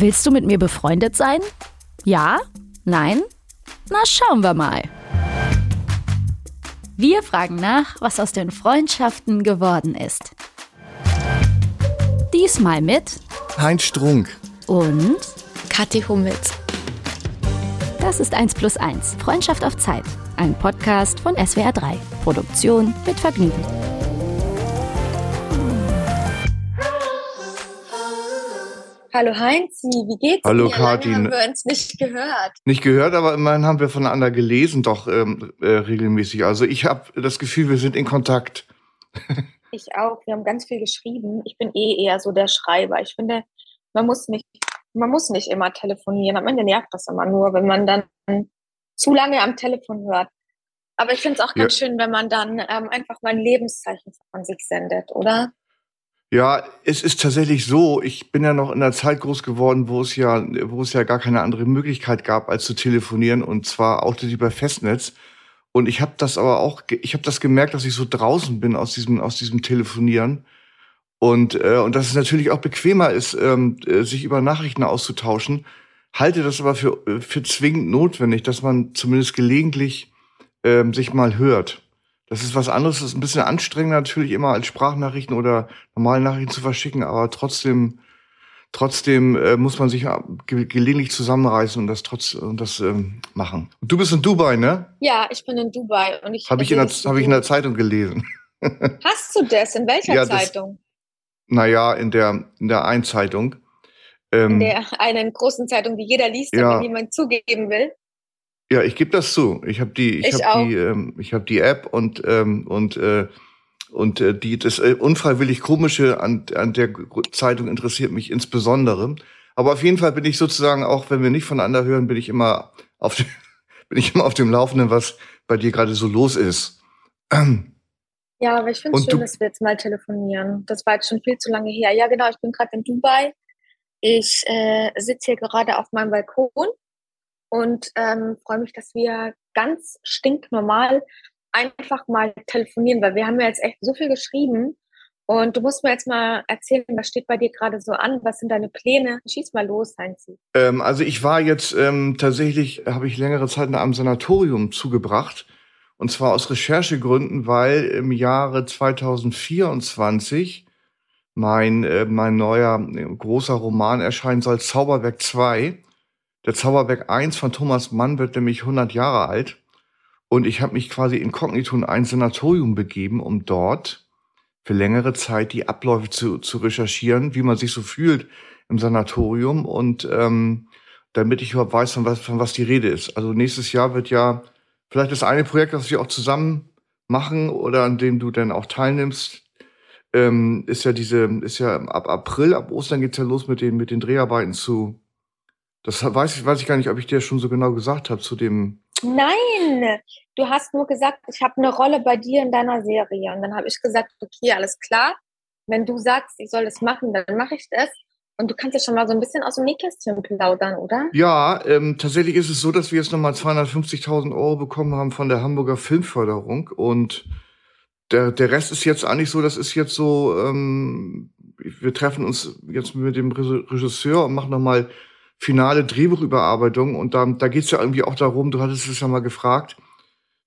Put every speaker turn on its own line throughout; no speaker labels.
Willst du mit mir befreundet sein? Ja? Nein? Na, schauen wir mal. Wir fragen nach, was aus den Freundschaften geworden ist. Diesmal mit
Heinz Strunk
und
Kathi Hummels.
Das ist 1 plus 1, Freundschaft auf Zeit. Ein Podcast von SWR 3. Produktion mit Vergnügen.
Hallo Heinzi, wie geht's
Hallo
dir?
Kathi.
Lange haben wir uns nicht gehört.
Nicht gehört, aber immerhin haben wir voneinander gelesen, doch ähm, äh, regelmäßig. Also ich habe das Gefühl, wir sind in Kontakt.
Ich auch. Wir haben ganz viel geschrieben. Ich bin eh eher so der Schreiber. Ich finde, man muss nicht, man muss nicht immer telefonieren. Am Ende nervt das immer nur, wenn man dann zu lange am Telefon hört. Aber ich finde es auch ganz schön, wenn man dann ähm, einfach mal ein Lebenszeichen von sich sendet, oder?
Ja, es ist tatsächlich so. Ich bin ja noch in der Zeit groß geworden, wo es ja, wo es ja gar keine andere Möglichkeit gab, als zu telefonieren und zwar auch über Festnetz. Und ich habe das aber auch, ich habe das gemerkt, dass ich so draußen bin aus diesem, aus diesem Telefonieren und äh, und dass es natürlich auch bequemer ist, ähm, äh, sich über Nachrichten auszutauschen. Halte das aber für äh, für zwingend notwendig, dass man zumindest gelegentlich ähm, sich mal hört. Das ist was anderes, das ist ein bisschen anstrengender natürlich immer als Sprachnachrichten oder normale Nachrichten zu verschicken, aber trotzdem, trotzdem äh, muss man sich ge gelegentlich zusammenreißen und das trotz und das ähm, machen. Und du bist in Dubai, ne?
Ja, ich bin in Dubai und ich
habe ich in der habe ich in der Zeitung gelesen.
Hast du das? In welcher ja, Zeitung?
Naja, in der in der Einzeitung.
Ähm, in der einen großen Zeitung, die jeder liest, ja. wenn jemand zugeben will.
Ja, ich gebe das zu. Ich habe die, ich, ich habe die, ähm, ich habe die App und ähm, und äh, und äh, die das äh, unfreiwillig komische an an der Zeitung interessiert mich insbesondere. Aber auf jeden Fall bin ich sozusagen auch, wenn wir nicht voneinander hören, bin ich immer auf dem, bin ich immer auf dem Laufenden, was bei dir gerade so los ist.
Ja, aber ich finde es schön, dass wir jetzt mal telefonieren. Das war jetzt schon viel zu lange her. Ja, genau. Ich bin gerade in Dubai. Ich äh, sitze hier gerade auf meinem Balkon und ähm, freue mich, dass wir ganz stinknormal einfach mal telefonieren, weil wir haben ja jetzt echt so viel geschrieben und du musst mir jetzt mal erzählen, was steht bei dir gerade so an? Was sind deine Pläne? Schieß mal los, Heinzi.
Ähm, also ich war jetzt ähm, tatsächlich, habe ich längere Zeit in einem Sanatorium zugebracht. Und zwar aus Recherchegründen, weil im Jahre 2024 mein, äh, mein neuer äh, großer Roman erscheinen soll, Zauberwerk 2. Der Zauberberg 1 von Thomas Mann wird nämlich 100 Jahre alt. Und ich habe mich quasi inkognito in ein Sanatorium begeben, um dort für längere Zeit die Abläufe zu, zu recherchieren, wie man sich so fühlt im Sanatorium und ähm, damit ich überhaupt weiß, von was, von was die Rede ist. Also nächstes Jahr wird ja vielleicht das eine Projekt, das wir auch zusammen machen oder an dem du dann auch teilnimmst, ähm, ist ja diese, ist ja ab April, ab Ostern geht's ja los mit den, mit den Dreharbeiten zu das weiß ich, weiß ich gar nicht, ob ich dir schon so genau gesagt habe zu dem.
Nein, du hast nur gesagt, ich habe eine Rolle bei dir in deiner Serie. Und dann habe ich gesagt, okay, alles klar. Wenn du sagst, ich soll das machen, dann mache ich das. Und du kannst ja schon mal so ein bisschen aus dem Nähkästchen plaudern, oder?
Ja, ähm, tatsächlich ist es so, dass wir jetzt nochmal 250.000 Euro bekommen haben von der Hamburger Filmförderung. Und der, der Rest ist jetzt eigentlich so, das ist jetzt so, ähm, wir treffen uns jetzt mit dem Regisseur und machen nochmal finale Drehbuchüberarbeitung und da, da geht es ja irgendwie auch darum, du hattest es ja mal gefragt,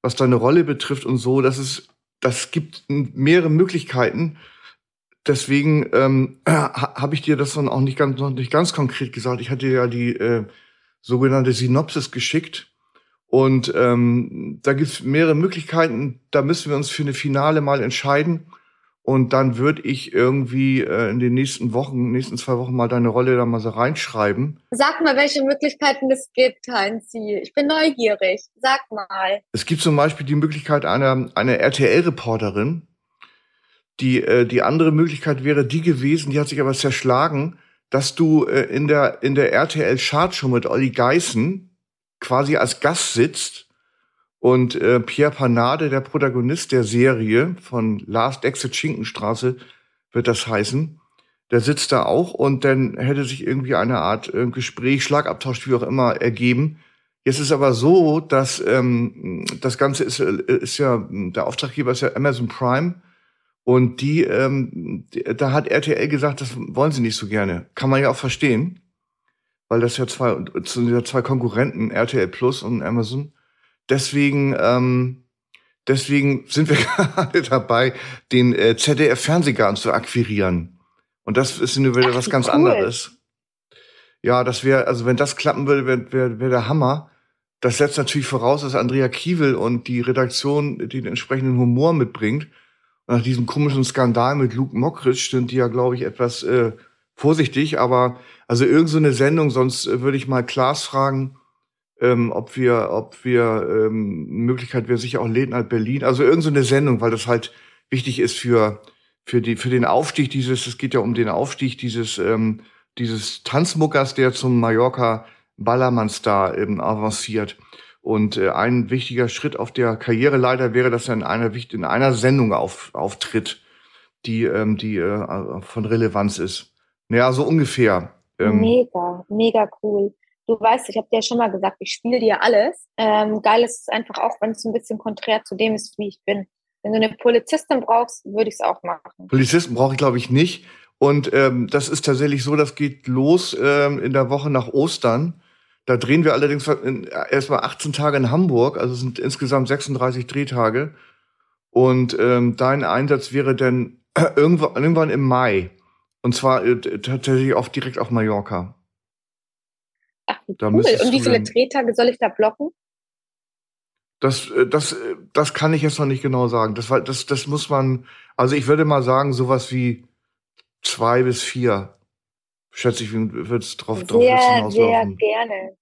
was deine Rolle betrifft und so, dass es, das gibt mehrere Möglichkeiten. Deswegen ähm, habe ich dir das dann auch nicht ganz, noch nicht ganz konkret gesagt. Ich hatte ja die äh, sogenannte Synopsis geschickt. Und ähm, da gibt es mehrere Möglichkeiten. Da müssen wir uns für eine Finale mal entscheiden. Und dann würde ich irgendwie äh, in den nächsten Wochen, nächsten zwei Wochen mal deine Rolle da mal so reinschreiben.
Sag mal, welche Möglichkeiten es gibt, Heinzi. Ich bin neugierig. Sag mal.
Es gibt zum Beispiel die Möglichkeit einer, einer RTL-Reporterin. Die, äh, die andere Möglichkeit wäre die gewesen, die hat sich aber zerschlagen, dass du äh, in der, in der RTL-Chartshow mit Olli Geißen quasi als Gast sitzt und äh, Pierre Panade, der Protagonist der Serie von Last Exit Schinkenstraße, wird das heißen, der sitzt da auch und dann hätte sich irgendwie eine Art äh, Gespräch, Schlagabtausch, wie auch immer, ergeben. Jetzt ist aber so, dass ähm, das Ganze ist, äh, ist ja, der Auftraggeber ist ja Amazon Prime. Und die, ähm, die, da hat RTL gesagt, das wollen sie nicht so gerne. Kann man ja auch verstehen. weil das ja zwei, sind ja zwei Konkurrenten, RTL Plus und Amazon. Deswegen, ähm, deswegen sind wir gerade dabei, den äh, ZDF-Fernsehgarten zu akquirieren. Und das ist wieder Ach, was ganz cool. anderes. Ja, das wäre, also wenn das klappen würde, wäre wär, wär der Hammer. Das setzt natürlich voraus, dass Andrea Kiewel und die Redaktion den entsprechenden Humor mitbringt. Und nach diesem komischen Skandal mit Luke Mockridge sind die ja, glaube ich, etwas äh, vorsichtig. Aber also irgend so eine Sendung, sonst äh, würde ich mal Klaas fragen, ähm, ob wir, ob wir ähm, Möglichkeit wäre sicher auch Late Night Berlin. Also irgend so Sendung, weil das halt wichtig ist für für die für den Aufstieg dieses. Es geht ja um den Aufstieg dieses ähm, dieses Tanzmuckers, der zum Mallorca Ballermann-Star eben avanciert. Und äh, ein wichtiger Schritt auf der Karriereleiter wäre, dass er in einer, in einer Sendung auf, auftritt, die, ähm, die äh, von Relevanz ist. Naja, so ungefähr.
Ähm, mega, mega cool. Du weißt, ich habe dir ja schon mal gesagt, ich spiele dir alles. Ähm, geil ist es einfach auch, wenn es ein bisschen konträr zu dem ist, wie ich bin. Wenn du eine Polizistin brauchst, würde ich es auch machen.
Polizisten brauche ich, glaube ich, nicht. Und ähm, das ist tatsächlich so, das geht los ähm, in der Woche nach Ostern. Da drehen wir allerdings erstmal 18 Tage in Hamburg, also sind insgesamt 36 Drehtage. Und ähm, dein Einsatz wäre dann irgendwann, irgendwann im Mai. Und zwar äh, tatsächlich auch direkt auf Mallorca.
Ach, wie da cool. Und wie viele Drehtage soll ich da blocken?
Das, äh, das, äh, das kann ich jetzt noch nicht genau sagen. Das, das, das muss man, also ich würde mal sagen, sowas wie zwei bis vier. Schätze ich, wird es drauf,
drauf Sehr, sehr gerne.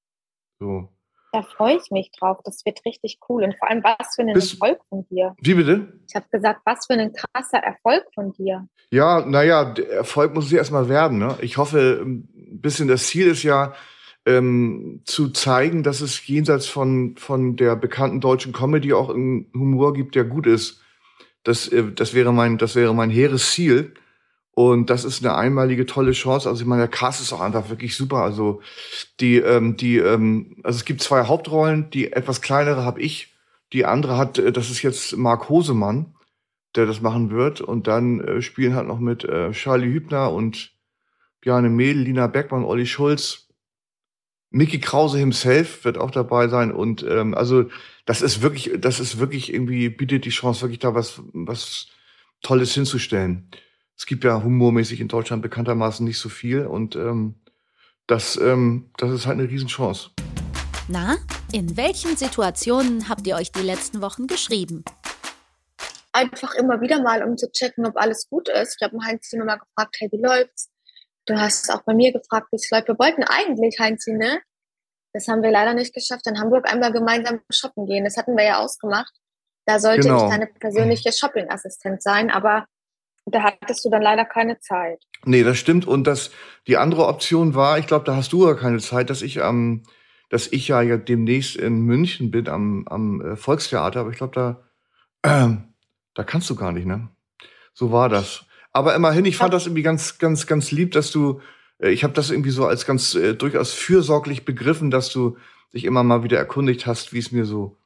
So. Da freue ich mich drauf. Das wird richtig cool. Und vor allem, was für ein Bist, Erfolg von dir.
Wie bitte?
Ich habe gesagt, was für ein krasser Erfolg von dir.
Ja, naja, Erfolg muss es erstmal werden. Ne? Ich hoffe, ein bisschen das Ziel ist ja, ähm, zu zeigen, dass es jenseits von, von der bekannten deutschen Comedy auch einen Humor gibt, der gut ist. Das, äh, das wäre mein, das wäre mein hehres Ziel. Und das ist eine einmalige tolle Chance. Also ich meine, der Cast ist auch einfach wirklich super. Also die, ähm, die, ähm, also es gibt zwei Hauptrollen. Die etwas kleinere habe ich. Die andere hat, äh, das ist jetzt Marc Hosemann, der das machen wird. Und dann äh, spielen halt noch mit äh, Charlie Hübner und Bjarne Mehl, Lina Beckmann, Olli Schulz. Mickey Krause himself wird auch dabei sein. Und ähm, also das ist wirklich, das ist wirklich irgendwie, bietet die Chance, wirklich da was, was Tolles hinzustellen es gibt ja humormäßig in Deutschland bekanntermaßen nicht so viel und ähm, das, ähm, das ist halt eine Riesenchance.
Na, in welchen Situationen habt ihr euch die letzten Wochen geschrieben?
Einfach immer wieder mal, um zu checken, ob alles gut ist. Ich habe Heinz immer mal gefragt, hey, wie läuft's? Du hast auch bei mir gefragt, wie es läuft. Wir wollten eigentlich, Heinz, ne? Das haben wir leider nicht geschafft, in Hamburg einmal gemeinsam shoppen gehen. Das hatten wir ja ausgemacht. Da sollte genau. ich deine persönliche Shopping-Assistent sein, aber da hattest du dann leider keine Zeit.
Nee, das stimmt. Und das, die andere Option war, ich glaube, da hast du ja keine Zeit, dass ich am, dass ich ja, ja demnächst in München bin am, am äh, Volkstheater, aber ich glaube, da, äh, da kannst du gar nicht, ne? So war das. Aber immerhin, ich fand das irgendwie ganz, ganz, ganz lieb, dass du, äh, ich habe das irgendwie so als ganz äh, durchaus fürsorglich begriffen, dass du dich immer mal wieder erkundigt hast, wie es mir so,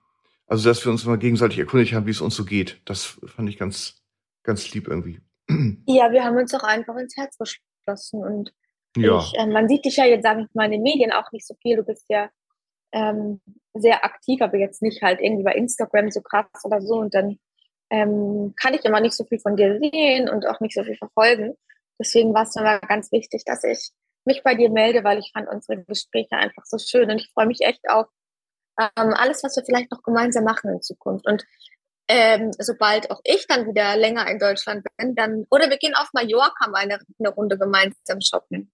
also dass wir uns mal gegenseitig erkundigt haben, wie es uns so geht. Das fand ich ganz, ganz lieb irgendwie.
Ja, wir haben uns auch einfach ins Herz geschlossen und ja. ich, äh, man sieht dich ja jetzt, sage ich mal, in den Medien auch nicht so viel. Du bist ja ähm, sehr aktiv, aber jetzt nicht halt irgendwie bei Instagram so krass oder so und dann ähm, kann ich immer nicht so viel von dir sehen und auch nicht so viel verfolgen. Deswegen war es mir ganz wichtig, dass ich mich bei dir melde, weil ich fand unsere Gespräche einfach so schön und ich freue mich echt auf ähm, alles, was wir vielleicht noch gemeinsam machen in Zukunft. Und ähm, sobald auch ich dann wieder länger in Deutschland bin, dann, oder wir gehen auf Mallorca mal eine, eine Runde gemeinsam shoppen.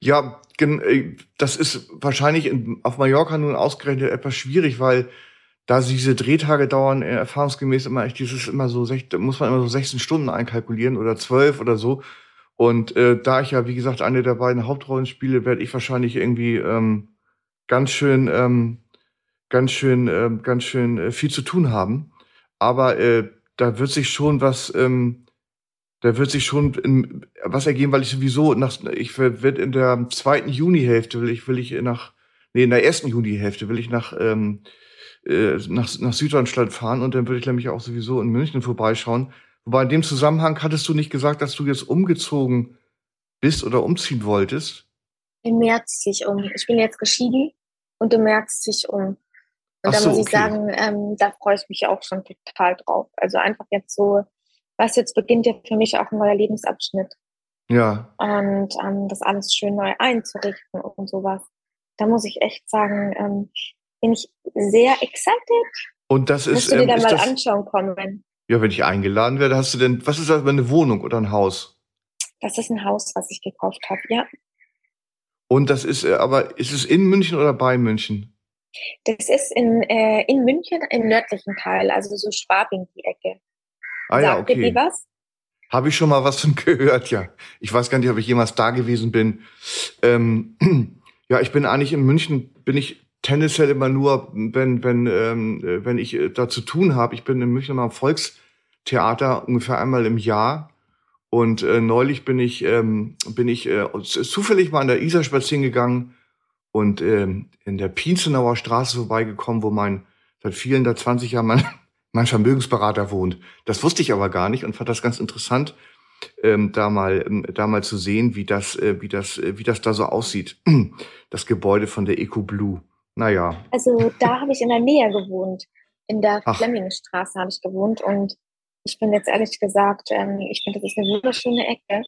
Ja, äh, das ist wahrscheinlich in, auf Mallorca nun ausgerechnet etwas schwierig, weil da diese Drehtage dauern äh, erfahrungsgemäß immer echt dieses immer so muss man immer so 16 Stunden einkalkulieren oder 12 oder so. Und äh, da ich ja wie gesagt eine der beiden Hauptrollen spiele, werde ich wahrscheinlich irgendwie ähm, ganz schön ähm, ganz schön, äh, ganz schön äh, viel zu tun haben. Aber äh, da wird sich schon was, ähm, da wird sich schon in, was ergeben, weil ich sowieso nach, ich werde in der zweiten Junihälfte will ich, will ich nach, nee, in der ersten Junihälfte will ich nach, ähm, äh, nach, nach Süddeutschland fahren und dann würde ich nämlich auch sowieso in München vorbeischauen. Wobei in dem Zusammenhang hattest du nicht gesagt, dass du jetzt umgezogen bist oder umziehen wolltest?
Im März sich um. Ich bin jetzt geschieden und im März sich um. Und da so, muss ich okay. sagen, ähm, da freue ich mich auch schon total drauf. Also einfach jetzt so, was jetzt beginnt ja für mich auch ein neuer Lebensabschnitt.
Ja.
Und ähm, das alles schön neu einzurichten und sowas. Da muss ich echt sagen, ähm, bin ich sehr excited.
Und das ist.
Musst du dir
ähm,
dann mal
das,
anschauen kommen.
Ja, wenn ich eingeladen werde, hast du denn, was ist das, eine Wohnung oder ein Haus?
Das ist ein Haus, was ich gekauft habe, ja.
Und das ist, äh, aber ist es in München oder bei München?
Das ist in, äh, in München im nördlichen Teil, also so Schwabing die Ecke.
Ah ja, okay. Dir was? Habe ich schon mal was von gehört, ja. Ich weiß gar nicht, ob ich jemals da gewesen bin. Ähm, ja, ich bin eigentlich in München, bin ich tendenziell immer nur, wenn, wenn, ähm, wenn ich äh, da zu tun habe. Ich bin in München immer am Volkstheater ungefähr einmal im Jahr. Und äh, neulich bin ich, ähm, bin ich äh, zufällig mal an der Isar spazieren gegangen und ähm, in der Pienzenauer Straße vorbeigekommen, wo mein seit vielen, da 20 Jahren mein, mein Vermögensberater wohnt. Das wusste ich aber gar nicht und fand das ganz interessant, ähm, da mal ähm, da mal zu sehen, wie das äh, wie das äh, wie das da so aussieht. Das Gebäude von der Eco Blue. Naja.
Also da habe ich in der Nähe gewohnt. In der Flemmingstraße habe ich gewohnt und ich bin jetzt ehrlich gesagt, ähm, ich finde, das ist eine wunderschöne Ecke.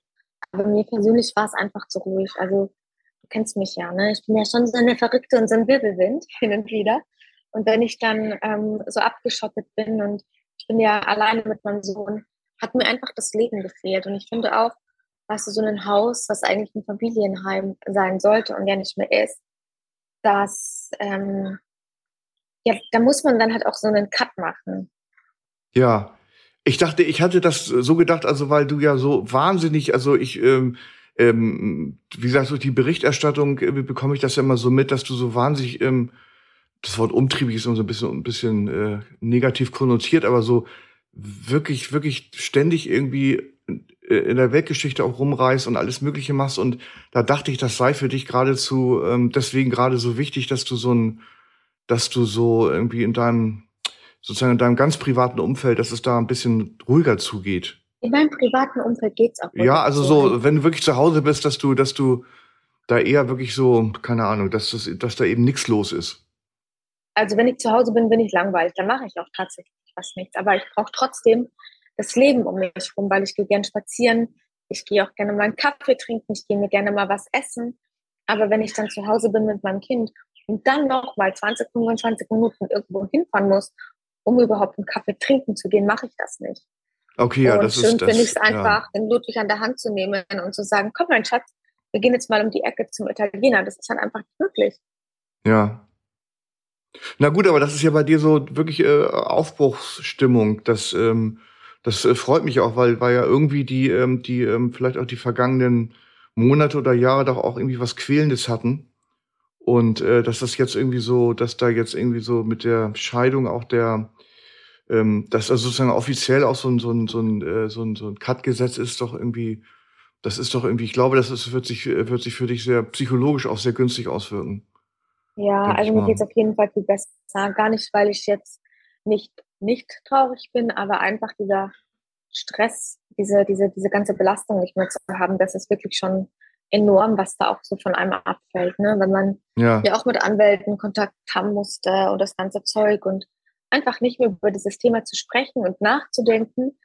Aber mir persönlich war es einfach zu ruhig. Also, du kennst mich ja, ne? Ich bin ja schon so eine Verrückte und so ein Wirbelwind hin und wieder. Und wenn ich dann ähm, so abgeschottet bin und ich bin ja alleine mit meinem Sohn, hat mir einfach das Leben gefehlt. Und ich finde auch, weißt du, so ein Haus, was eigentlich ein Familienheim sein sollte und ja nicht mehr ist, dass, ähm, ja, da muss man dann halt auch so einen Cut machen.
Ja, ich dachte, ich hatte das so gedacht, also weil du ja so wahnsinnig, also ich, ähm, ähm, wie gesagt, durch die Berichterstattung äh, bekomme ich das ja immer so mit, dass du so wahnsinnig, ähm, das Wort umtriebig ist so ein bisschen, ein bisschen äh, negativ konnotiert, aber so wirklich, wirklich ständig irgendwie in der Weltgeschichte auch rumreist und alles Mögliche machst. Und da dachte ich, das sei für dich geradezu ähm, deswegen gerade so wichtig, dass du so ein, dass du so irgendwie in deinem sozusagen in deinem ganz privaten Umfeld, dass es da ein bisschen ruhiger zugeht.
In meinem privaten Umfeld geht's auch.
Ja, also so, wenn du wirklich zu Hause bist, dass du, dass du da eher wirklich so, keine Ahnung, dass, das, dass da eben nichts los ist.
Also wenn ich zu Hause bin, bin ich langweilig. Dann mache ich auch tatsächlich was nichts. Aber ich brauche trotzdem das Leben um mich herum, weil ich gehe gern spazieren. Ich gehe auch gerne mal einen Kaffee trinken. Ich gehe mir gerne mal was essen. Aber wenn ich dann zu Hause bin mit meinem Kind und dann noch mal 20, 25 Minuten irgendwo hinfahren muss um überhaupt einen Kaffee trinken zu gehen, mache ich das nicht.
Okay, ja, und das
schön
ist
das. finde ich es einfach, ja. den Ludwig an der Hand zu nehmen und zu sagen, komm mein Schatz, wir gehen jetzt mal um die Ecke zum Italiener. Das ist dann einfach nicht möglich.
Ja. Na gut, aber das ist ja bei dir so wirklich äh, Aufbruchsstimmung. Das, ähm, das äh, freut mich auch, weil, weil ja irgendwie die, ähm, die ähm, vielleicht auch die vergangenen Monate oder Jahre doch auch irgendwie was Quälendes hatten. Und äh, dass das jetzt irgendwie so, dass da jetzt irgendwie so mit der Scheidung auch der, ähm, dass also sozusagen offiziell auch so ein, so ein, so ein, äh, so ein, so ein Cut-Gesetz ist doch irgendwie, das ist doch irgendwie, ich glaube, das ist, wird, sich, wird sich für dich sehr psychologisch auch sehr günstig auswirken.
Ja, also mir geht es auf jeden Fall viel besser. Gar nicht, weil ich jetzt nicht, nicht traurig bin, aber einfach dieser Stress, diese, diese, diese ganze Belastung nicht mehr zu haben, das ist wirklich schon enorm, was da auch so von einem abfällt, ne? wenn man ja. ja auch mit Anwälten Kontakt haben musste und das ganze Zeug und einfach nicht mehr über dieses Thema zu sprechen und nachzudenken,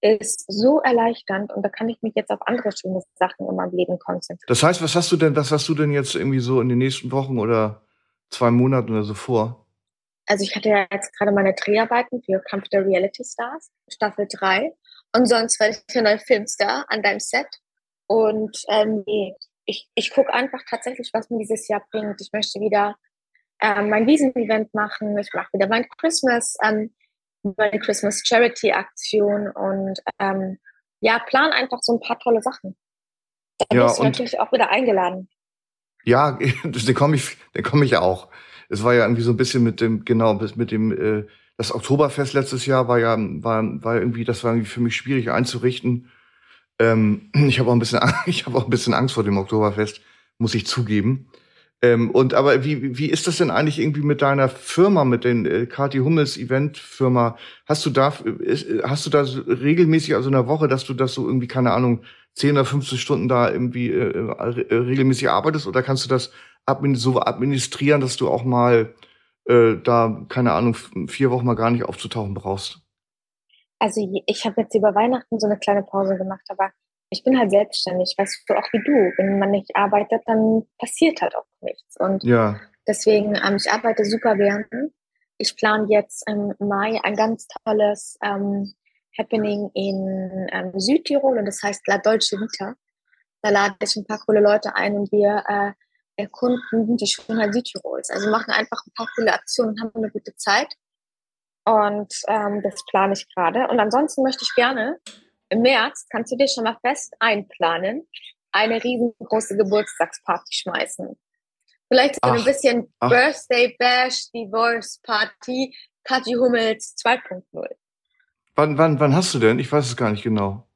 ist so erleichternd und da kann ich mich jetzt auf andere schöne Sachen in meinem Leben konzentrieren.
Das heißt, was hast du denn, was hast du denn jetzt irgendwie so in den nächsten Wochen oder zwei Monaten oder so vor?
Also ich hatte ja jetzt gerade meine Dreharbeiten für Kampf der Reality Stars, Staffel 3. Und sonst werde ich für neue Filmstar an deinem Set. Und ähm, ich, ich gucke einfach tatsächlich, was mir dieses Jahr bringt. Ich möchte wieder ähm, mein Wiesen-Event machen. Ich mache wieder mein Christmas, ähm, meine Christmas Charity-Aktion und ähm, ja, plan einfach so ein paar tolle Sachen. Da ja, bist du natürlich auch wieder eingeladen.
Ja, da komme ich, da komme ich auch. Es war ja irgendwie so ein bisschen mit dem, genau, mit dem, äh, das Oktoberfest letztes Jahr war ja, war, war irgendwie, das war irgendwie für mich schwierig einzurichten. Ähm, ich habe auch ein bisschen, ich habe auch ein bisschen Angst vor dem Oktoberfest, muss ich zugeben. Ähm, und aber wie, wie ist das denn eigentlich irgendwie mit deiner Firma, mit den äh, Kati Hummels Event Firma? Hast du da, ist, hast du da regelmäßig, also in der Woche, dass du das so irgendwie, keine Ahnung, 10 oder 15 Stunden da irgendwie äh, äh, regelmäßig arbeitest oder kannst du das so administrieren, dass du auch mal äh, da, keine Ahnung, vier Wochen mal gar nicht aufzutauchen brauchst?
Also ich habe jetzt über Weihnachten so eine kleine Pause gemacht, aber ich bin halt selbstständig, weißt du, auch wie du. Wenn man nicht arbeitet, dann passiert halt auch nichts. Und ja. deswegen, ähm, ich arbeite super während. Ich plane jetzt im Mai ein ganz tolles ähm, Happening in ähm, Südtirol und das heißt La Dolce Vita. Da lade ich ein paar coole Leute ein und wir äh, erkunden die Schönheit Südtirols. Also machen einfach ein paar coole Aktionen und haben eine gute Zeit. Und ähm, das plane ich gerade. Und ansonsten möchte ich gerne im März, kannst du dir schon mal fest einplanen, eine riesengroße Geburtstagsparty schmeißen. Vielleicht so ach, ein bisschen ach. Birthday Bash, Divorce Party, Kathi Hummels 2.0.
Wann, wann, wann hast du denn? Ich weiß es gar nicht genau.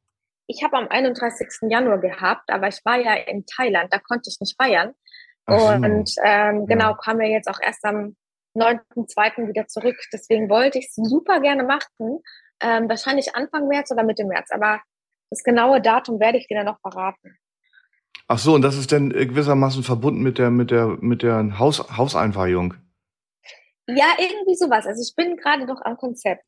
Ich habe am 31. Januar gehabt, aber ich war ja in Thailand, da konnte ich nicht feiern. Ach und ähm, genau, ja. kam ja jetzt auch erst am 9.2. wieder zurück. Deswegen wollte ich es super gerne machen. Ähm, wahrscheinlich Anfang März oder Mitte März, aber das genaue Datum werde ich dir dann noch verraten.
Ach so, und das ist dann gewissermaßen verbunden mit der, mit der, mit der Haus, Hauseinweihung.
Ja, irgendwie sowas. Also ich bin gerade noch am Konzept.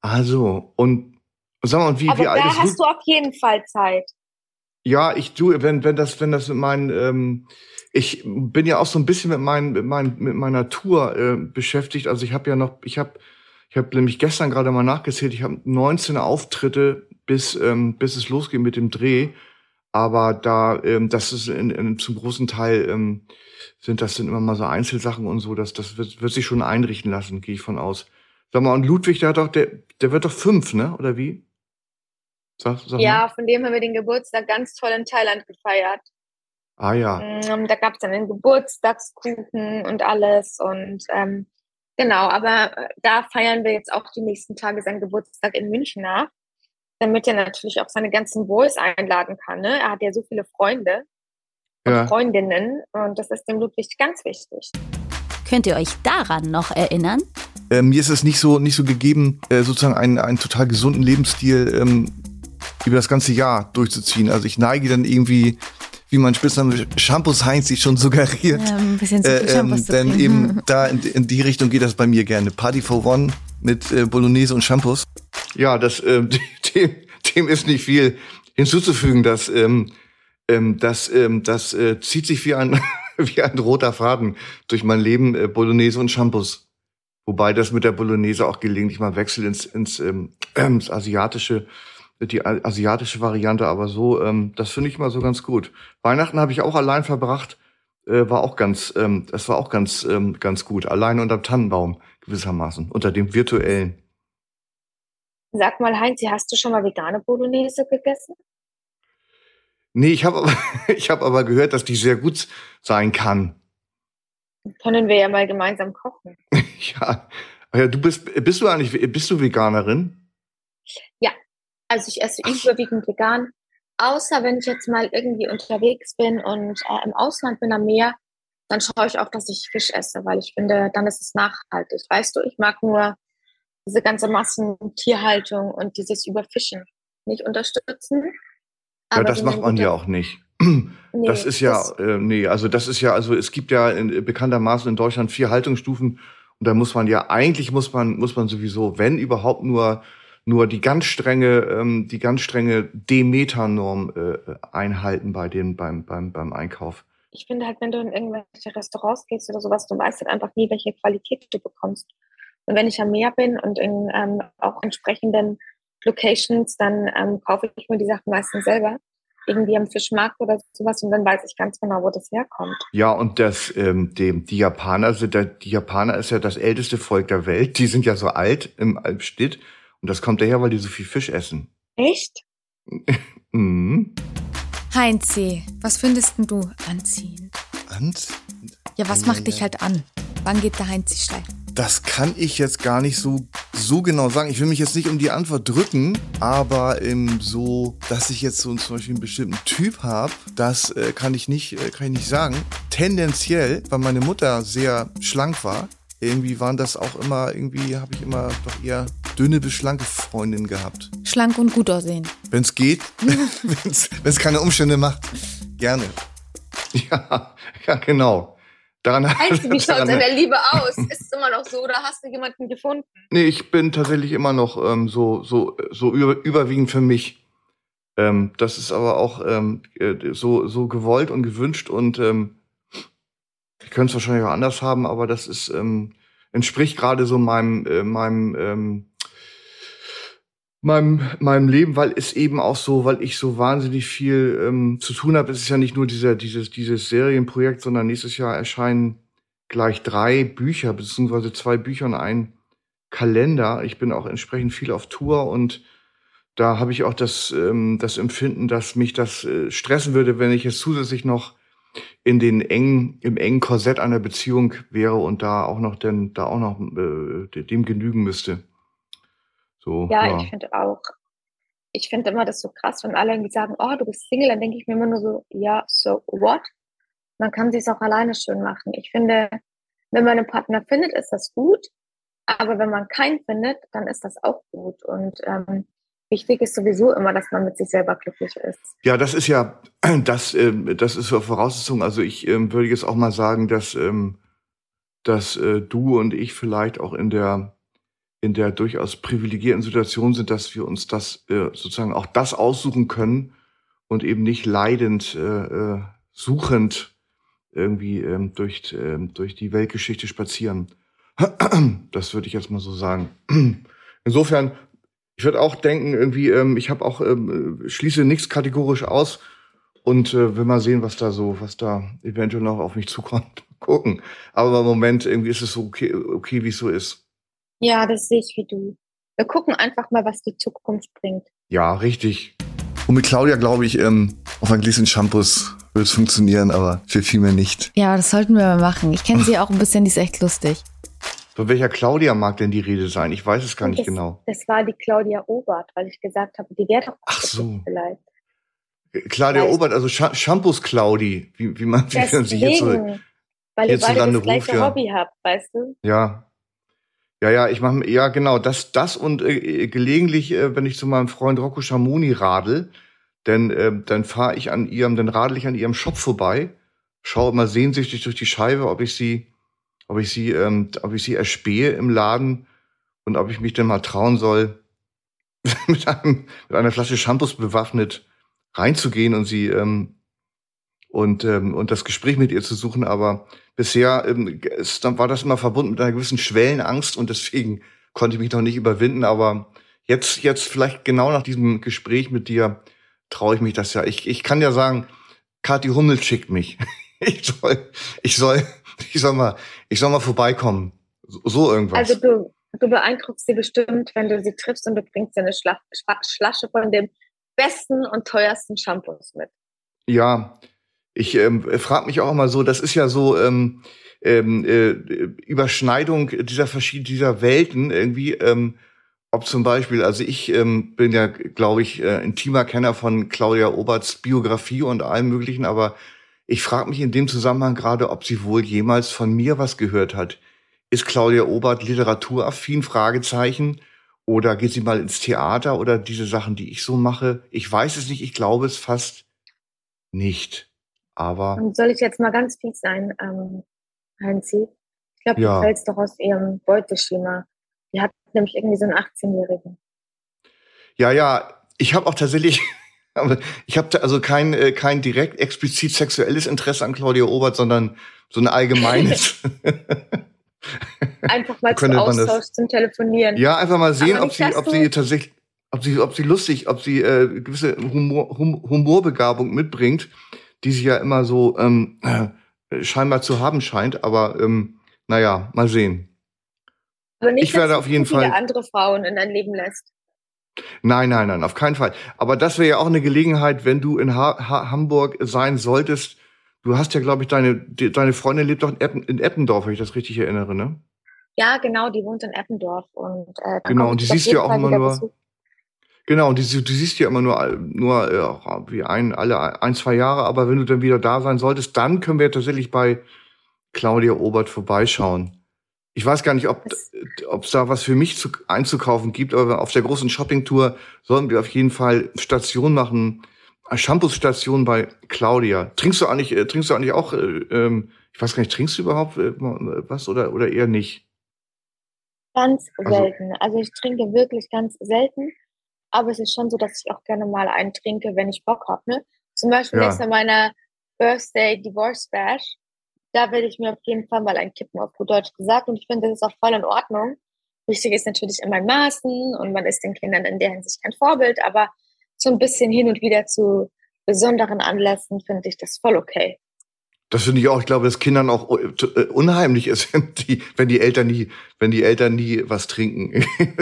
Also, und sag mal, wie,
Aber
wie alt
ist da hast du auf jeden Fall Zeit.
Ja, ich tue, wenn, wenn das, wenn das mit meinen, ähm, ich bin ja auch so ein bisschen mit, mein, mit, mein, mit meiner Tour äh, beschäftigt. Also ich habe ja noch, ich habe ich habe nämlich gestern gerade mal nachgezählt, ich habe 19 Auftritte, bis, ähm, bis es losgeht mit dem Dreh. Aber da, ähm, das ist in, in, zum großen Teil, ähm, sind das sind immer mal so Einzelsachen und so, das, das wird, wird sich schon einrichten lassen, gehe ich von aus. Sag mal, und Ludwig, der hat doch, der, der wird doch fünf, ne? Oder wie?
Sag, sag ja, von dem haben wir den Geburtstag ganz toll in Thailand gefeiert.
Ah ja.
Mm, da gab es dann den Geburtstagskuchen und alles. Und ähm, genau, aber äh, da feiern wir jetzt auch die nächsten Tage seinen Geburtstag in München nach, damit er natürlich auch seine ganzen Boys einladen kann. Ne? Er hat ja so viele Freunde und ja. Freundinnen und das ist dem Ludwig ganz wichtig.
Könnt ihr euch daran noch erinnern?
Äh, mir ist es nicht so, nicht so gegeben, äh, sozusagen einen, einen total gesunden Lebensstil ähm, über das ganze Jahr durchzuziehen. Also ich neige dann irgendwie wie mein Spitzname Shampoos Heinz sich schon suggeriert. Ja, ein bisschen zu viel äh, ähm, Denn eben da in, in, die Richtung geht das bei mir gerne. Party for One mit äh, Bolognese und Shampoos. Ja, das, äh, dem, dem ist nicht viel hinzuzufügen. Das, ähm, ähm, das, ähm, das äh, zieht sich wie ein, wie ein roter Faden durch mein Leben, äh, Bolognese und Shampoos. Wobei das mit der Bolognese auch gelegentlich mal wechselt ins, ins, ähm, ins Asiatische die asiatische Variante, aber so, ähm, das finde ich mal so ganz gut. Weihnachten habe ich auch allein verbracht, äh, war auch ganz, ähm, das war auch ganz, ähm, ganz gut. Allein unterm Tannenbaum gewissermaßen, unter dem virtuellen.
Sag mal, Heinz, hast du schon mal vegane Bolognese gegessen?
Nee, ich habe aber, ich hab aber gehört, dass die sehr gut sein kann.
Können wir ja mal gemeinsam kochen.
ja. ja, du bist, bist du eigentlich, bist du Veganerin?
Ja, also ich esse überwiegend vegan, außer wenn ich jetzt mal irgendwie unterwegs bin und äh, im Ausland bin am Meer, dann schaue ich auch, dass ich Fisch esse, weil ich finde, dann ist es nachhaltig. Weißt du, ich mag nur diese ganze Massentierhaltung und dieses Überfischen nicht unterstützen.
ja, das macht man ja auch nicht. Nee, das ist ja, das, äh, nee, also das ist ja, also es gibt ja in, bekanntermaßen in Deutschland vier Haltungsstufen und da muss man ja, eigentlich muss man, muss man sowieso, wenn überhaupt nur nur die ganz strenge, ähm, die ganz strenge Demeter-Norm äh, einhalten bei den beim, beim, beim Einkauf.
Ich finde halt, wenn du in irgendwelche Restaurants gehst oder sowas, du weißt halt einfach nie, welche Qualität du bekommst. Und wenn ich am Meer bin und in ähm, auch entsprechenden Locations, dann ähm, kaufe ich mir die Sachen meistens selber irgendwie am Fischmarkt oder sowas und dann weiß ich ganz genau, wo das herkommt.
Ja, und das, ähm, dem, die Japaner sind, der, die Japaner ist ja das älteste Volk der Welt. Die sind ja so alt im Alpstitt und das kommt daher, weil die so viel Fisch essen.
Echt?
mhm. Heinzi, was findest du anziehen?
Anziehen?
Ja, was macht dich halt an? Wann geht der Heinzi steil?
Das kann ich jetzt gar nicht so, so genau sagen. Ich will mich jetzt nicht um die Antwort drücken, aber ähm, so, dass ich jetzt so zum Beispiel einen bestimmten Typ habe, das äh, kann ich nicht, äh, kann ich nicht sagen. Tendenziell, weil meine Mutter sehr schlank war, irgendwie waren das auch immer, irgendwie habe ich immer doch eher dünne bis schlanke Freundinnen gehabt.
Schlank und gut aussehen.
Wenn es geht, wenn es keine Umstände macht, gerne. Ja, ja, genau.
Daran, du, wie schaut es in der Liebe aus? Ist es immer noch so oder hast du jemanden gefunden?
Nee, ich bin tatsächlich immer noch ähm, so, so, so über, überwiegend für mich. Ähm, das ist aber auch ähm, äh, so, so gewollt und gewünscht und ähm, ich könnte es wahrscheinlich auch anders haben, aber das ist, ähm, entspricht gerade so meinem, äh, meinem, ähm, meinem, meinem Leben, weil es eben auch so, weil ich so wahnsinnig viel ähm, zu tun habe. Es ist ja nicht nur dieser, dieses, dieses Serienprojekt, sondern nächstes Jahr erscheinen gleich drei Bücher, beziehungsweise zwei Bücher und ein Kalender. Ich bin auch entsprechend viel auf Tour und da habe ich auch das, ähm, das Empfinden, dass mich das äh, stressen würde, wenn ich jetzt zusätzlich noch in den engen, im engen Korsett einer Beziehung wäre und da auch noch denn, da auch noch äh, dem genügen müsste.
So, ja, ja. ich finde auch. Ich finde immer das so krass, wenn alle irgendwie sagen, oh, du bist Single, dann denke ich mir immer nur so, ja, so what? Man kann sich auch alleine schön machen. Ich finde, wenn man einen Partner findet, ist das gut. Aber wenn man keinen findet, dann ist das auch gut. Und ähm, wichtig ist sowieso immer, dass man mit sich selber glücklich ist.
Ja, das ist ja, das, äh, das ist so Voraussetzung. Also ich äh, würde jetzt auch mal sagen, dass, ähm, dass äh, du und ich vielleicht auch in der in der durchaus privilegierten Situation sind, dass wir uns das äh, sozusagen auch das aussuchen können und eben nicht leidend, äh, äh, suchend irgendwie ähm, durch, ähm, durch die Weltgeschichte spazieren. Das würde ich jetzt mal so sagen. Insofern, ich würde auch denken, irgendwie, ähm, ich habe auch ähm, schließe nichts kategorisch aus und äh, will mal sehen, was da so, was da eventuell noch auf mich zukommt. Gucken. Aber im Moment irgendwie ist es so okay, okay wie es so ist.
Ja, das sehe ich wie du. Wir gucken einfach mal, was die Zukunft bringt.
Ja, richtig. Und mit Claudia glaube ich, ähm, auf ein Gläschen Shampoos wird es funktionieren, aber für viel mehr nicht.
Ja, das sollten wir mal machen. Ich kenne sie auch ein bisschen, die ist echt lustig.
Von welcher Claudia mag denn die Rede sein? Ich weiß es gar nicht
das,
genau.
Das war die Claudia Obert, weil ich gesagt habe, die wäre doch
Ach so. vielleicht. Claudia weißt, Obert, also Sch Shampoos Claudi, wie, wie man, wie man sie hier so,
weil ihr beide das gleiche ruft, Hobby habt, weißt du?
Ja, ja, ja, ich mache ja genau. Das, das und äh, gelegentlich, äh, wenn ich zu meinem Freund Rocco Schamoni radel, denn äh, dann fahre ich an ihrem, dann radel ich an ihrem Shop vorbei, schaue immer sehnsüchtig durch die Scheibe, ob ich sie, ob ich sie, ähm, ob ich sie erspähe im Laden und ob ich mich denn mal trauen soll, mit, einem, mit einer Flasche Shampoos bewaffnet reinzugehen und sie ähm, und ähm, und das Gespräch mit ihr zu suchen, aber bisher ähm, ist, dann war das immer verbunden mit einer gewissen Schwellenangst und deswegen konnte ich mich noch nicht überwinden. Aber jetzt, jetzt vielleicht genau nach diesem Gespräch mit dir traue ich mich das ja. Ich, ich kann ja sagen, Kathi Hummel schickt mich. Ich soll, ich soll, ich soll mal, ich soll mal vorbeikommen. So, so irgendwas.
Also du, du beeindruckst sie bestimmt, wenn du sie triffst und du bringst dir eine Schla Schlasche von dem besten und teuersten Shampoos mit.
Ja, ich ähm, frage mich auch immer so, das ist ja so ähm, ähm, äh, Überschneidung dieser verschiedenen dieser Welten irgendwie. Ähm, ob zum Beispiel, also ich ähm, bin ja, glaube ich, äh, intimer Kenner von Claudia Oberts Biografie und allem Möglichen, aber ich frage mich in dem Zusammenhang gerade, ob sie wohl jemals von mir was gehört hat. Ist Claudia Obert literaturaffin? Fragezeichen. Oder geht sie mal ins Theater oder diese Sachen, die ich so mache? Ich weiß es nicht, ich glaube es fast nicht. Aber.
Und soll ich jetzt mal ganz fies sein, ähm, Heinzi? Ich glaube, ja. du fällst doch aus ihrem Beuteschema. Die hat nämlich irgendwie so einen 18-Jährigen.
Ja, ja, ich habe auch tatsächlich, ich habe also kein, äh, kein direkt explizit sexuelles Interesse an Claudia Obert, sondern so ein allgemeines.
einfach mal zum Austausch, zum Telefonieren.
Ja, einfach mal sehen, ob sie, ob sie tatsächlich, ob sie, ob sie lustig, ob sie äh, gewisse Humor, hum, Humorbegabung mitbringt die sich ja immer so ähm, äh, scheinbar zu haben scheint. Aber ähm, naja, mal sehen.
Aber nicht, ich werde dass auf jeden Fall andere Frauen in dein Leben lässt.
Nein, nein, nein, auf keinen Fall. Aber das wäre ja auch eine Gelegenheit, wenn du in ha ha Hamburg sein solltest. Du hast ja, glaube ich, deine, die, deine Freundin lebt doch in, Eppen, in Eppendorf, wenn ich das richtig erinnere, ne?
Ja, genau, die wohnt in Eppendorf. Und,
äh, genau, und die siehst du ja auch immer nur. Besuch. Genau, und du, du siehst ja immer nur, nur ja, wie ein, alle ein, zwei Jahre, aber wenn du dann wieder da sein solltest, dann können wir tatsächlich bei Claudia Obert vorbeischauen. Ich weiß gar nicht, ob es da was für mich zu, einzukaufen gibt, aber auf der großen Shoppingtour sollten wir auf jeden Fall Station machen, Shampoo-Station bei Claudia. Trinkst du eigentlich, äh, trinkst du eigentlich auch, äh, ähm, ich weiß gar nicht, trinkst du überhaupt äh, was oder, oder eher nicht?
Ganz also selten. Also, also ich trinke wirklich ganz selten, aber es ist schon so, dass ich auch gerne mal einen trinke, wenn ich Bock habe. Ne? Zum Beispiel ja. nächstes meiner Birthday Divorce Bash da werde ich mir auf jeden Fall mal ein Kippen auf gut Deutsch gesagt und ich finde, das ist auch voll in Ordnung. Wichtig ist natürlich immer in Maßen und man ist den Kindern in der Hinsicht kein Vorbild, aber so ein bisschen hin und wieder zu besonderen Anlässen finde ich das voll okay.
Das finde ich auch. Ich glaube, dass Kindern auch äh, unheimlich ist, wenn die, wenn die Eltern nie, wenn die Eltern nie was trinken.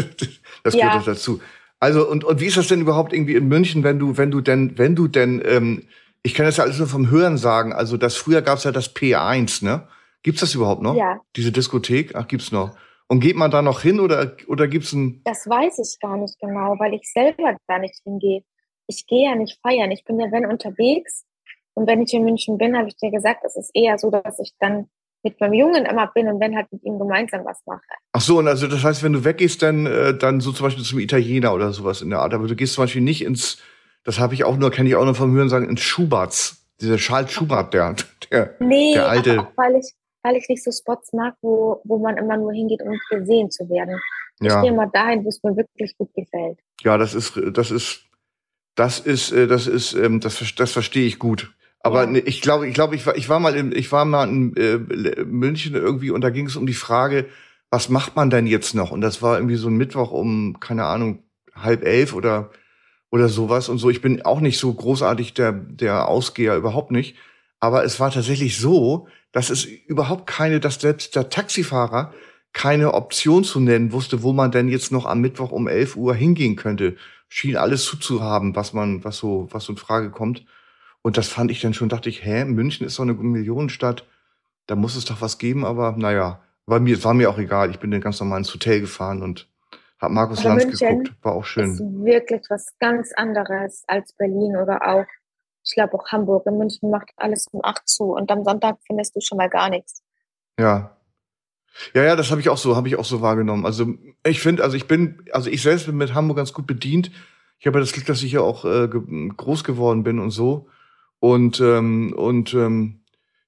das gehört ja. dazu. Also und und wie ist das denn überhaupt irgendwie in München, wenn du wenn du denn wenn du denn ähm, ich kann das ja alles nur vom Hören sagen. Also das früher gab es ja das P1, ne? Gibt's das überhaupt noch? Ja. Diese Diskothek? Ach, gibt's noch. Und geht man da noch hin oder, oder gibt's ein.
Das weiß ich gar nicht genau, weil ich selber da nicht hingehe. Ich gehe ja nicht feiern. Ich bin ja wenn unterwegs. Und wenn ich in München bin, habe ich dir gesagt, es ist eher so, dass ich dann mit meinem Jungen immer bin und wenn halt mit ihm gemeinsam was mache.
Ach so, und also das heißt, wenn du weggehst, dann, äh, dann so zum Beispiel zum Italiener oder sowas in der Art. Aber du gehst zum Beispiel nicht ins das habe ich auch nur, kenne ich auch nur vom Hören sagen, in Schuberts. Dieser Charles Schubert, der, der,
nee,
der alte.
Auch weil ich, weil ich nicht so Spots mag, wo, wo man immer nur hingeht, um gesehen zu werden. Ich ja. gehe mal dahin, wo es mir wirklich gut gefällt.
Ja, das ist, das ist, das ist, äh, das ist, ähm, das, das verstehe ich gut. Aber ja. ich glaube, ich glaube, ich war, ich war mal in, ich war mal in äh, München irgendwie und da ging es um die Frage, was macht man denn jetzt noch? Und das war irgendwie so ein Mittwoch um, keine Ahnung, halb elf oder oder sowas und so. Ich bin auch nicht so großartig der, der Ausgeher, überhaupt nicht. Aber es war tatsächlich so, dass es überhaupt keine, dass selbst der Taxifahrer keine Option zu nennen wusste, wo man denn jetzt noch am Mittwoch um 11 Uhr hingehen könnte. Schien alles zuzuhaben, was man, was so, was so in Frage kommt. Und das fand ich dann schon, dachte ich, hä, München ist doch eine Millionenstadt, da muss es doch was geben, aber naja, war mir, war mir auch egal. Ich bin dann ganz normal ins Hotel gefahren und hab Markus Aber Lanz München geguckt, war auch schön.
Ist wirklich was ganz anderes als Berlin oder auch, ich glaube auch Hamburg. In München macht alles um acht zu und am Sonntag findest du schon mal gar nichts.
Ja. Ja, ja, das habe ich auch so, habe ich auch so wahrgenommen. Also ich finde, also ich bin, also ich selbst bin mit Hamburg ganz gut bedient. Ich habe ja das Glück, dass ich ja auch äh, groß geworden bin und so. Und ähm, und ähm,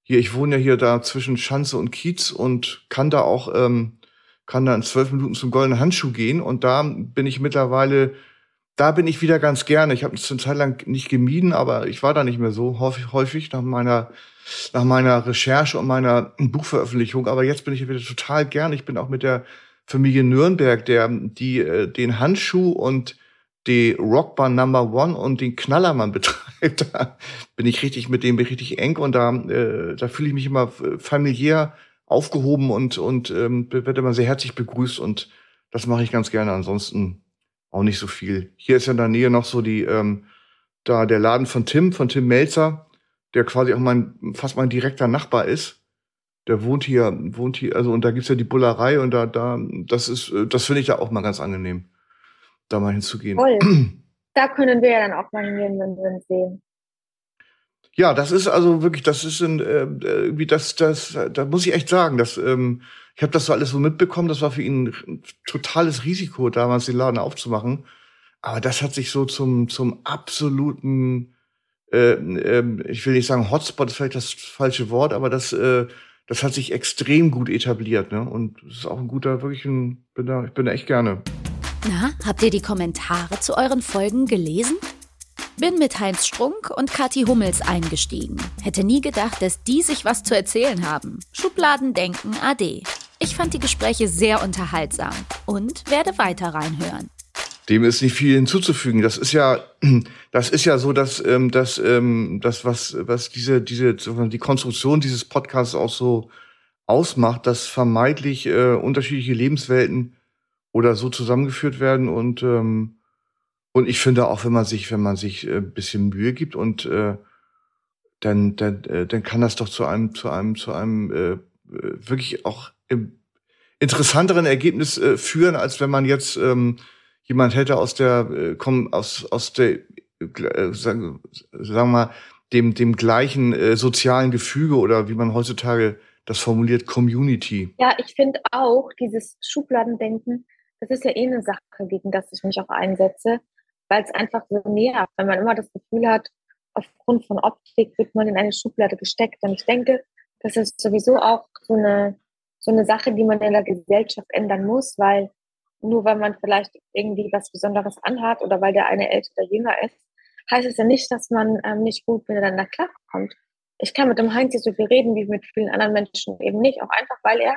hier, ich wohne ja hier da zwischen Schanze und Kiez und kann da auch ähm, kann da in zwölf Minuten zum goldenen Handschuh gehen und da bin ich mittlerweile, da bin ich wieder ganz gerne. Ich habe es eine Zeit lang nicht gemieden, aber ich war da nicht mehr so häufig, häufig nach meiner nach meiner Recherche und meiner Buchveröffentlichung. Aber jetzt bin ich wieder total gern. Ich bin auch mit der Familie Nürnberg, der die äh, den Handschuh und die Rockbar Number One und den Knallermann betreibt. Da bin ich richtig mit dem richtig eng und da äh, da fühle ich mich immer familiär aufgehoben und, und ähm, wird immer sehr herzlich begrüßt und das mache ich ganz gerne. Ansonsten auch nicht so viel. Hier ist ja in der Nähe noch so die, ähm, da der Laden von Tim, von Tim Melzer, der quasi auch mein, fast mein direkter Nachbar ist. Der wohnt hier, wohnt hier, also und da gibt's ja die Bullerei und da, da, das ist, äh, das finde ich da auch mal ganz angenehm, da mal hinzugehen.
Voll. Da können wir ja dann auch mal hingehen, wenn wir uns sehen.
Ja, das ist also wirklich, das ist ein, äh, irgendwie das, das, da muss ich echt sagen, dass ähm, ich habe das so alles so mitbekommen. Das war für ihn ein totales Risiko, damals den Laden aufzumachen. Aber das hat sich so zum zum absoluten, äh, äh, ich will nicht sagen Hotspot, ist vielleicht das falsche Wort, aber das, äh, das hat sich extrem gut etabliert, ne? Und es ist auch ein guter, wirklich ein, bin da, ich bin da echt gerne.
Na, habt ihr die Kommentare zu euren Folgen gelesen? Bin mit Heinz Strunk und Kathi Hummels eingestiegen. Hätte nie gedacht, dass die sich was zu erzählen haben. Schubladendenken AD. Ich fand die Gespräche sehr unterhaltsam und werde weiter reinhören.
Dem ist nicht viel hinzuzufügen. Das ist ja, das ist ja so, dass ähm, dass ähm, das was was diese diese die Konstruktion dieses Podcasts auch so ausmacht, dass vermeintlich äh, unterschiedliche Lebenswelten oder so zusammengeführt werden und ähm, und ich finde auch, wenn man sich, wenn man sich äh, ein bisschen Mühe gibt und äh, dann, dann, äh, dann kann das doch zu einem, zu einem, zu einem äh, wirklich auch im interessanteren Ergebnis äh, führen, als wenn man jetzt ähm, jemand hätte aus der, äh, komm, aus, aus der, äh, sagen, sagen wir mal, dem, dem gleichen äh, sozialen Gefüge oder wie man heutzutage das formuliert Community.
Ja, ich finde auch dieses Schubladendenken, das ist ja eh eine Sache, gegen das ich mich auch einsetze, weil es einfach so nervt, wenn man immer das Gefühl hat, aufgrund von Optik wird man in eine Schublade gesteckt. Und ich denke, das ist sowieso auch so eine, so eine Sache, die man in der Gesellschaft ändern muss, weil nur weil man vielleicht irgendwie was Besonderes anhat oder weil der eine älter oder jünger ist, heißt es ja nicht, dass man ähm, nicht gut miteinander klarkommt. Ich kann mit dem Heinz so viel reden wie mit vielen anderen Menschen eben nicht, auch einfach, weil er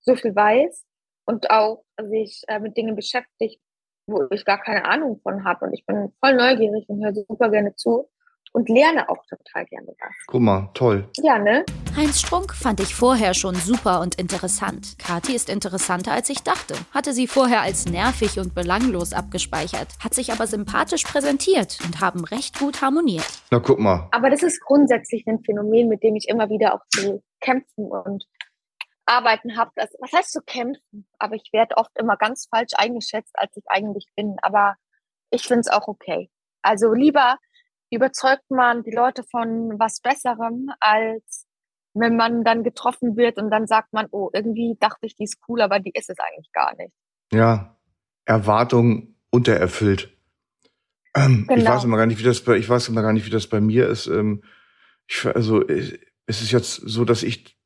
so viel weiß und auch sich äh, mit Dingen beschäftigt, wo ich gar keine Ahnung von habe. Und ich bin voll neugierig und höre super gerne zu und lerne auch total gerne was.
Guck mal, toll.
Ja, ne?
Heinz Strunk fand ich vorher schon super und interessant. Kathi ist interessanter, als ich dachte. Hatte sie vorher als nervig und belanglos abgespeichert, hat sich aber sympathisch präsentiert und haben recht gut harmoniert.
Na, guck mal.
Aber das ist grundsätzlich ein Phänomen, mit dem ich immer wieder auch zu kämpfen und arbeiten habe. Was heißt zu kämpfen? Aber ich werde oft immer ganz falsch eingeschätzt, als ich eigentlich bin. Aber ich finde es auch okay. Also lieber überzeugt man die Leute von was Besserem, als wenn man dann getroffen wird und dann sagt man, oh, irgendwie dachte ich, die ist cool, aber die ist es eigentlich gar nicht.
Ja, Erwartung untererfüllt. Ähm, genau. Ich weiß immer gar nicht, wie das bei, ich weiß immer gar nicht, wie das bei mir ist. Ähm, ich, also es ist jetzt so, dass ich,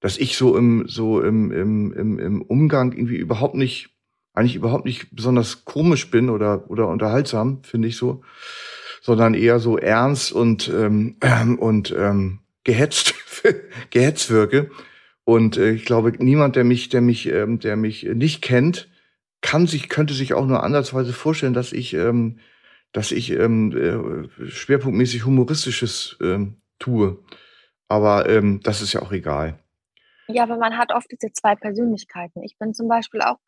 dass ich so im, so im, im, im, im Umgang irgendwie überhaupt nicht, eigentlich überhaupt nicht besonders komisch bin oder oder unterhaltsam, finde ich so sondern eher so ernst und, ähm, und ähm, gehetzt, gehetzt wirke. Und äh, ich glaube, niemand, der mich, der mich, ähm, der mich nicht kennt, kann sich, könnte sich auch nur andersweise vorstellen, dass ich, ähm, dass ich ähm, äh, schwerpunktmäßig humoristisches ähm, tue. Aber ähm, das ist ja auch egal.
Ja, aber man hat oft diese zwei Persönlichkeiten. Ich bin zum Beispiel auch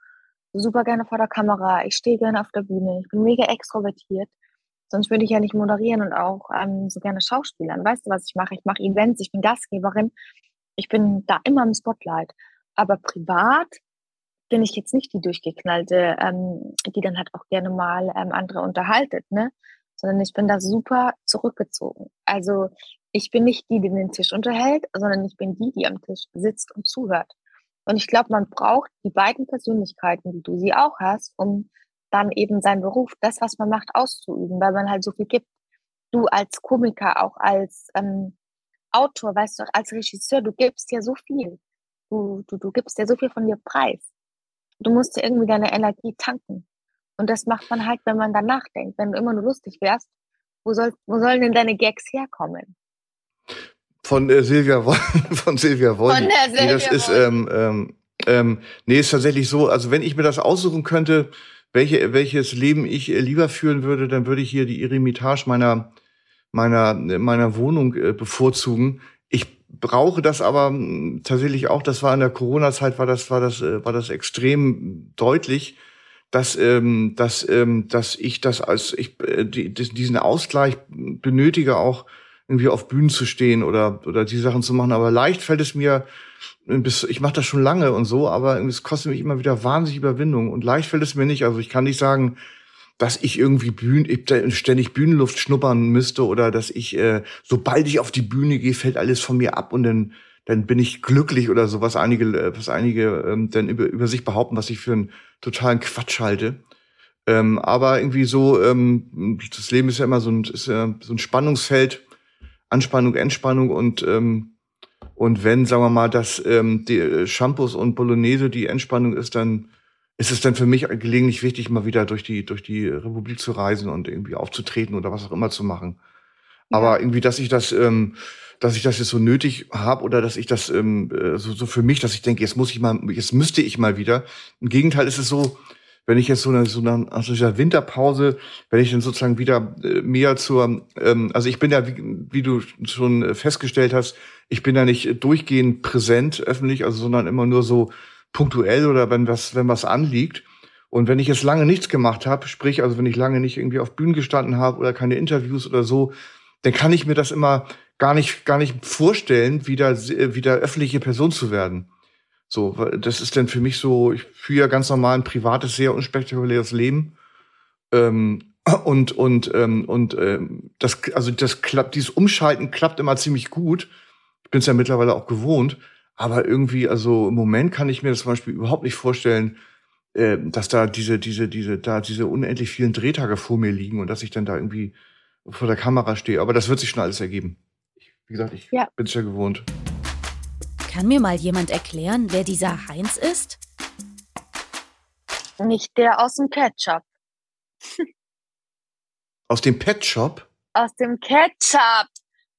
super gerne vor der Kamera. Ich stehe gerne auf der Bühne. Ich bin mega extrovertiert. Sonst würde ich ja nicht moderieren und auch ähm, so gerne Schauspielern. Weißt du, was ich mache? Ich mache Events, ich bin Gastgeberin. Ich bin da immer im Spotlight. Aber privat bin ich jetzt nicht die durchgeknallte, ähm, die dann halt auch gerne mal ähm, andere unterhaltet, ne? Sondern ich bin da super zurückgezogen. Also ich bin nicht die, die den Tisch unterhält, sondern ich bin die, die am Tisch sitzt und zuhört. Und ich glaube, man braucht die beiden Persönlichkeiten, die du sie auch hast, um dann eben sein Beruf, das, was man macht, auszuüben, weil man halt so viel gibt. Du als Komiker, auch als ähm, Autor, weißt du, als Regisseur, du gibst ja so viel. Du, du, du gibst ja so viel von dir preis. Du musst ja irgendwie deine Energie tanken. Und das macht man halt, wenn man dann nachdenkt. Wenn du immer nur lustig wärst, wo, soll, wo sollen denn deine Gags herkommen?
Von äh, Silvia von Silvia Wolny. Von der Silvia nee, das ist ähm, ähm, ähm, nee, ist tatsächlich so. Also wenn ich mir das aussuchen könnte, welche, welches Leben ich äh, lieber führen würde, dann würde ich hier die Eremitage meiner, meiner, meiner Wohnung äh, bevorzugen. Ich brauche das aber hm, tatsächlich auch, das war in der Corona-Zeit, war das, war das, äh, war das extrem deutlich, dass, ähm, dass, ähm, dass ich das als, ich, äh, die, diesen Ausgleich benötige auch, irgendwie auf Bühnen zu stehen oder, oder die Sachen zu machen. Aber leicht fällt es mir, ich mache das schon lange und so, aber es kostet mich immer wieder wahnsinnig Überwindung und leicht fällt es mir nicht. Also ich kann nicht sagen, dass ich irgendwie Bühnen, ständig Bühnenluft schnuppern müsste oder dass ich, äh, sobald ich auf die Bühne gehe, fällt alles von mir ab und dann, dann bin ich glücklich oder so, was einige, äh, was einige ähm, dann über, über sich behaupten, was ich für einen totalen Quatsch halte. Ähm, aber irgendwie so, ähm, das Leben ist ja immer so ein, ist ja so ein Spannungsfeld, Anspannung, Entspannung und ähm, und wenn, sagen wir mal, dass ähm, die äh, Shampoos und Bolognese die Entspannung ist, dann ist es dann für mich gelegentlich wichtig, mal wieder durch die durch die Republik zu reisen und irgendwie aufzutreten oder was auch immer zu machen. Aber irgendwie, dass ich das, ähm, dass ich das jetzt so nötig habe oder dass ich das ähm, äh, so, so für mich, dass ich denke, jetzt muss ich mal, jetzt müsste ich mal wieder. Im Gegenteil ist es so, wenn ich jetzt so eine, so eine aus dieser Winterpause, wenn ich dann sozusagen wieder äh, mehr zur, ähm, also ich bin ja, wie, wie du schon festgestellt hast, ich bin ja nicht durchgehend präsent öffentlich, also sondern immer nur so punktuell oder wenn was, wenn was anliegt. Und wenn ich jetzt lange nichts gemacht habe, sprich, also wenn ich lange nicht irgendwie auf Bühnen gestanden habe oder keine Interviews oder so, dann kann ich mir das immer gar nicht, gar nicht vorstellen, wieder, wieder öffentliche Person zu werden. So, das ist dann für mich so, ich führe ja ganz normal ein privates, sehr unspektakuläres Leben. Ähm, und und ähm, und ähm, das also das klappt dieses Umschalten klappt immer ziemlich gut ich bin es ja mittlerweile auch gewohnt Aber irgendwie, also im Moment kann ich mir das zum Beispiel überhaupt nicht vorstellen, äh, dass da diese, diese, diese, da diese unendlich vielen Drehtage vor mir liegen und dass ich dann da irgendwie vor der Kamera stehe. Aber das wird sich schon alles ergeben. Ich, wie gesagt, ich ja. bin es ja gewohnt.
Kann mir mal jemand erklären, wer dieser Heinz ist?
Nicht der aus dem Ketchup.
aus dem Pet Shop?
Aus dem Ketchup.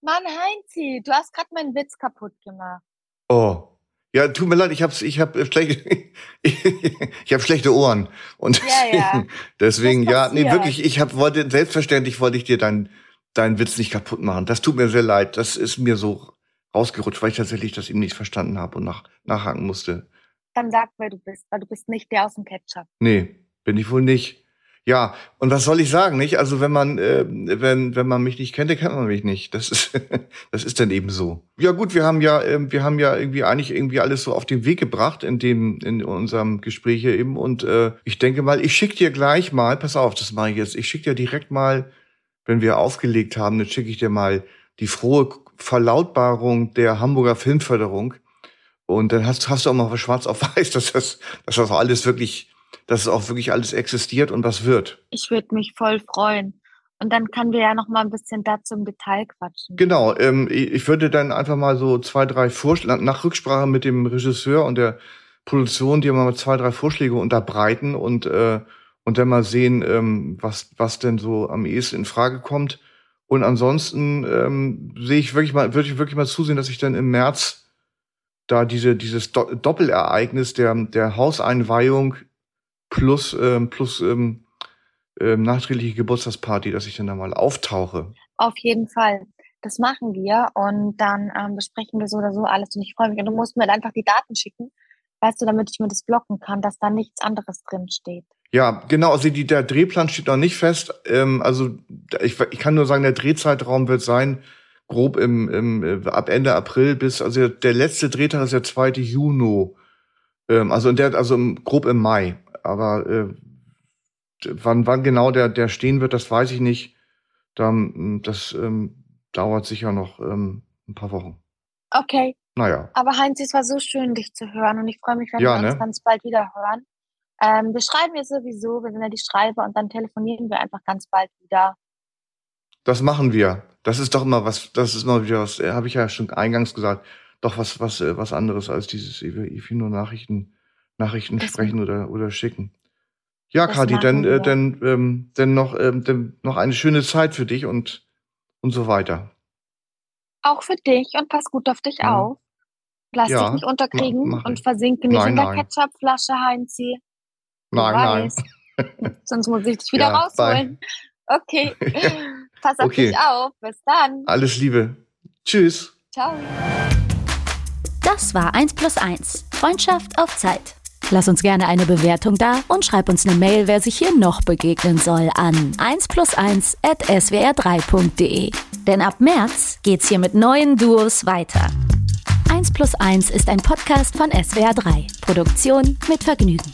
Mann, Heinzi, du hast gerade meinen Witz kaputt gemacht.
Oh. Ja, tut mir leid, ich hab's, ich hab schlechte, ich hab schlechte Ohren und deswegen, ja, ja. deswegen ja, nee, wirklich, ich hab wollte selbstverständlich wollte ich dir deinen deinen Witz nicht kaputt machen. Das tut mir sehr leid. Das ist mir so rausgerutscht, weil ich tatsächlich das eben nicht verstanden habe und nach, nachhaken musste.
Dann sag, wer du bist, weil du bist nicht der aus dem Ketchup.
Nee, bin ich wohl nicht. Ja, und was soll ich sagen, nicht? Also wenn man, äh, wenn, wenn man mich nicht kennt, dann kennt man mich nicht. Das ist, das ist dann eben so. Ja gut, wir haben ja, äh, wir haben ja irgendwie eigentlich irgendwie alles so auf den Weg gebracht in dem, in unserem Gespräch hier eben. Und äh, ich denke mal, ich schick dir gleich mal, pass auf, das mache ich jetzt, ich schick dir direkt mal, wenn wir aufgelegt haben, dann schicke ich dir mal die frohe Verlautbarung der Hamburger Filmförderung. Und dann hast, hast du auch mal was schwarz auf weiß, dass das, dass das auch alles wirklich dass es auch wirklich alles existiert und was wird.
Ich würde mich voll freuen. Und dann können wir ja noch mal ein bisschen dazu im Detail quatschen.
Genau, ähm, ich würde dann einfach mal so zwei, drei Vorschläge, nach Rücksprache mit dem Regisseur und der Produktion, die mal zwei, drei Vorschläge unterbreiten und, äh, und dann mal sehen, ähm, was, was denn so am ehesten in Frage kommt. Und ansonsten ähm, sehe ich wirklich mal, würde ich wirklich mal zusehen, dass ich dann im März da diese, dieses Doppelereignis der, der Hauseinweihung plus, ähm, plus ähm, ähm, nachträgliche Geburtstagsparty, dass ich dann da mal auftauche.
Auf jeden Fall. Das machen wir und dann ähm, besprechen wir so oder so alles und ich freue mich. Und du musst mir einfach die Daten schicken, weißt du, damit ich mir das blocken kann, dass da nichts anderes drin steht.
Ja, genau. Also die, der Drehplan steht noch nicht fest. Ähm, also ich, ich kann nur sagen, der Drehzeitraum wird sein, grob im, im, äh, ab Ende April bis, also der letzte Drehtag ist der 2. Juni. Ähm, also in der, also im, grob im Mai aber äh, wann, wann genau der, der stehen wird, das weiß ich nicht. Dann, das ähm, dauert sicher noch ähm, ein paar Wochen.
Okay.
Naja.
Aber Heinz, es war so schön, dich zu hören und ich freue mich, wenn ja, wir uns ne? ganz bald wieder hören. Ähm, wir schreiben ja sowieso, wir sind ja die Schreiber und dann telefonieren wir einfach ganz bald wieder.
Das machen wir. Das ist doch immer was, das ist immer wieder was, äh, habe ich ja schon eingangs gesagt, doch was, was, äh, was anderes als dieses nur Nachrichten Nachrichten das sprechen oder, oder schicken. Ja, Kathi, dann, äh, dann, ähm, dann, noch, ähm, dann noch eine schöne Zeit für dich und, und so weiter.
Auch für dich und pass gut auf dich ja. auf. Lass ja, dich nicht unterkriegen mach, mach und versinke nicht nein, in der nein. Ketchupflasche, Heinzi.
Nein,
nein. Sonst muss ich dich wieder ja, rausholen. Bye. Okay. Pass auf okay. dich auf. Bis dann.
Alles Liebe. Tschüss.
Ciao.
Das war 1 plus 1. Freundschaft auf Zeit. Lass uns gerne eine Bewertung da und schreib uns eine Mail, wer sich hier noch begegnen soll, an 1 plus 1 at swr3.de. Denn ab März geht's hier mit neuen Duos weiter. 1 plus 1 ist ein Podcast von SWR3. Produktion mit Vergnügen.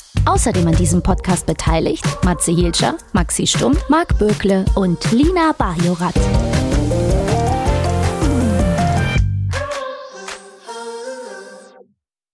Außerdem an diesem Podcast beteiligt Matze Hilscher, Maxi Stumm, Marc Bökle und Lina Bajorat.